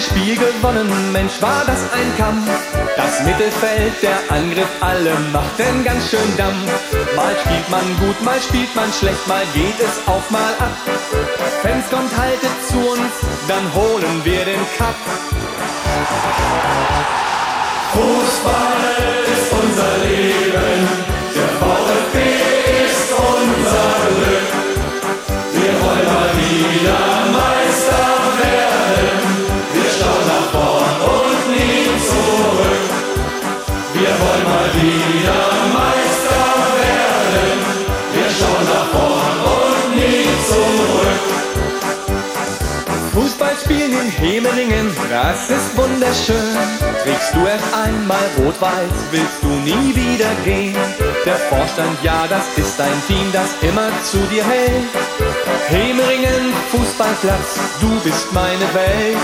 ein Spiel gewonnen, Mensch, war das ein Kampf. Das Mittelfeld, der Angriff, alle machten ganz schön Dampf. Mal spielt man gut, mal spielt man schlecht, mal geht es auf, mal ab. Fans kommt, haltet zu uns, dann holen wir den Cup. Fußball spielen in Hemelingen, das ist wunderschön. Kriegst du erst einmal rot-weiß, willst du nie wieder gehen. Der Vorstand, ja, das ist ein Team, das immer zu dir hält. Hemelingen, Fußballplatz, du bist meine Welt.